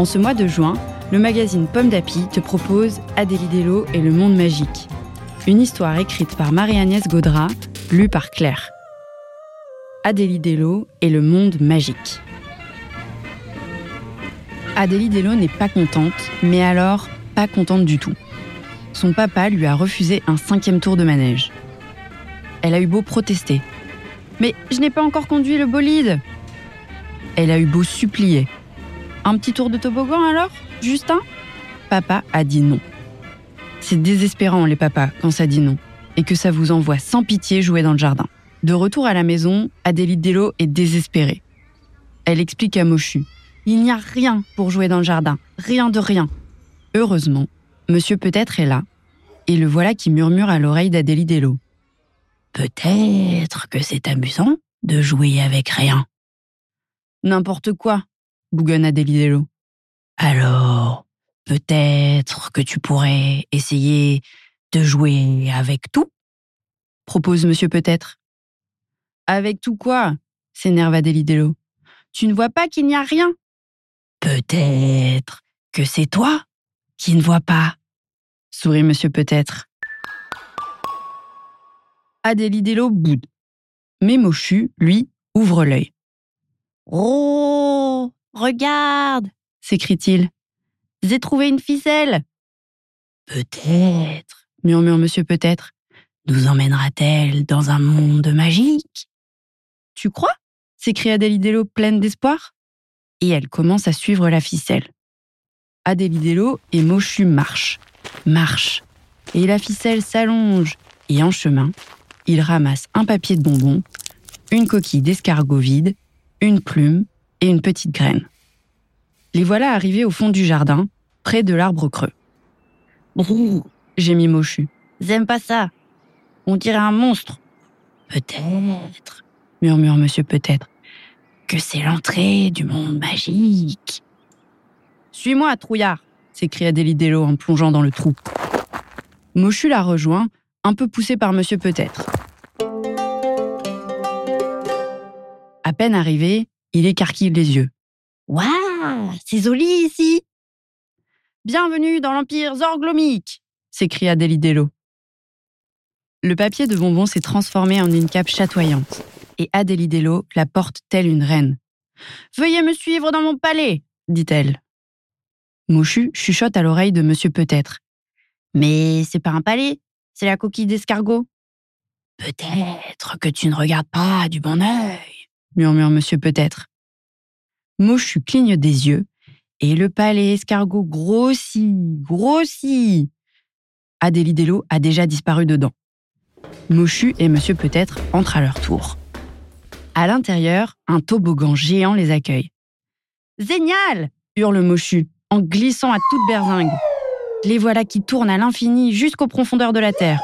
En ce mois de juin, le magazine Pomme d'Api te propose Adélie Dello et le monde magique. Une histoire écrite par Marie-Agnès Gaudra, lue par Claire. Adélie Dello et le monde magique. Adélie Dello n'est pas contente, mais alors pas contente du tout. Son papa lui a refusé un cinquième tour de manège. Elle a eu beau protester. Mais je n'ai pas encore conduit le bolide. Elle a eu beau supplier. Un petit tour de toboggan alors Justin? Papa a dit non. C'est désespérant les papas quand ça dit non et que ça vous envoie sans pitié jouer dans le jardin. De retour à la maison, Adélie Dello est désespérée. Elle explique à Mochu Il n'y a rien pour jouer dans le jardin, rien de rien. Heureusement, Monsieur Peut-être est là, et le voilà qui murmure à l'oreille d'Adélie Dello. Peut-être que c'est amusant de jouer avec rien. N'importe quoi, bougonne Adélie Dello. Alors, peut-être que tu pourrais essayer de jouer avec tout? Propose Monsieur Peut-être. Avec tout quoi? S'énerve Adélie Dello. Tu ne vois pas qu'il n'y a rien? Peut-être que c'est toi qui ne vois pas, sourit Monsieur Peut-être. Adélie Dello boude. Mais Mochu, lui, ouvre l'œil. Oh, regarde s'écrie-t-il. J'ai trouvé une ficelle. Peut-être, murmure Monsieur Peut-être. Nous emmènera-t-elle dans un monde magique? Tu crois? s'écria Adélie Dello pleine d'espoir. Et elle commence à suivre la ficelle. Adélie Dello et Mochu marchent, marchent. Et la ficelle s'allonge. Et en chemin, ils ramassent un papier de bonbon, une coquille d'escargot vide, une plume et une petite graine. Les voilà arrivés au fond du jardin, près de l'arbre creux. Brrr, gémit Mochu. J'aime pas ça. On dirait un monstre. Peut-être, murmure Monsieur Peut-être, que c'est l'entrée du monde magique. Suis-moi, trouillard s'écria Adélie Dello en plongeant dans le trou. Mochu la rejoint, un peu poussé par Monsieur Peut-être. À peine arrivé, il écarquille les yeux. Waouh, c'est joli ici Bienvenue dans l'Empire Zorglomique s'écria Adélie Dello. Le papier de bonbon s'est transformé en une cape chatoyante, et Adélie Dello la porte telle une reine. Veuillez me suivre dans mon palais, dit-elle. Mouchu chuchote à l'oreille de Monsieur Peut-être. Mais c'est pas un palais, c'est la coquille d'escargot. Peut-être que tu ne regardes pas du bon œil, murmure Monsieur Peut-être. Mouchu cligne des yeux et le palais escargot grossit, grossit. Adélie Dello a déjà disparu dedans. Mouchu et Monsieur Peut-être entrent à leur tour. À l'intérieur, un toboggan géant les accueille. Génial hurle Mouchu en glissant à toute berzingue. Les voilà qui tournent à l'infini jusqu'aux profondeurs de la terre.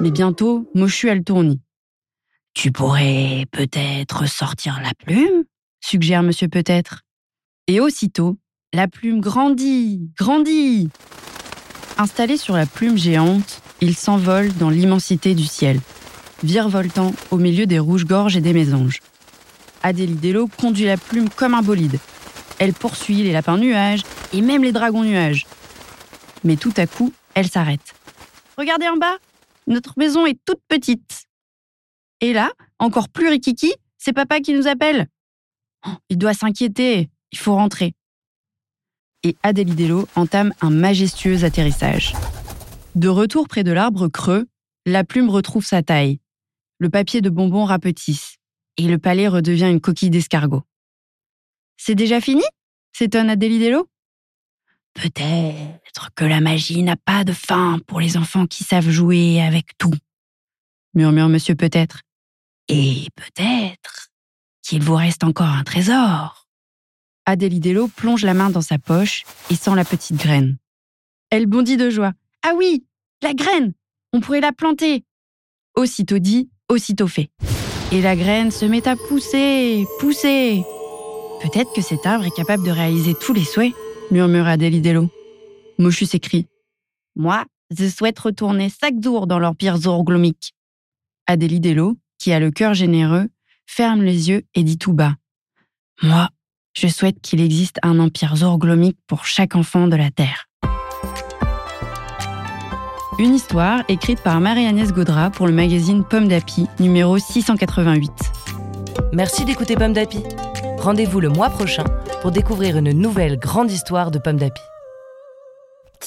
Mais bientôt, Mouchu a le. Tu pourrais peut-être sortir la plume suggère Monsieur Peut-être. Et aussitôt, la plume grandit, grandit. Installé sur la plume géante, il s'envole dans l'immensité du ciel, virevoltant au milieu des rouges-gorges et des mésanges. Adélie Dello conduit la plume comme un bolide. Elle poursuit les lapins nuages et même les dragons nuages. Mais tout à coup, elle s'arrête. Regardez en bas, notre maison est toute petite. Et là, encore plus rikiki, c'est papa qui nous appelle. Oh, il doit s'inquiéter, il faut rentrer. Et Adélie Dello entame un majestueux atterrissage. De retour près de l'arbre creux, la plume retrouve sa taille. Le papier de bonbon rapetisse et le palais redevient une coquille d'escargot. C'est déjà fini? s'étonne Adélie Dello. Peut-être que la magie n'a pas de fin pour les enfants qui savent jouer avec tout, murmure Monsieur Peut-être. Et peut-être qu'il vous reste encore un trésor. Adélie plonge la main dans sa poche et sent la petite graine. Elle bondit de joie. Ah oui, la graine On pourrait la planter Aussitôt dit, aussitôt fait. Et la graine se met à pousser, pousser. Peut-être que cet arbre est capable de réaliser tous les souhaits, murmura Delidello. Mochu s'écrie. Moi, je souhaite retourner chaque jour dans l'empire zourglomique. Adélie qui a le cœur généreux, ferme les yeux et dit tout bas. Moi, je souhaite qu'il existe un empire zourglomique pour chaque enfant de la Terre. Une histoire écrite par Marie-Agnès Gaudra pour le magazine Pomme d'Api, numéro 688. Merci d'écouter Pomme d'Api. Rendez-vous le mois prochain pour découvrir une nouvelle grande histoire de Pomme d'Api.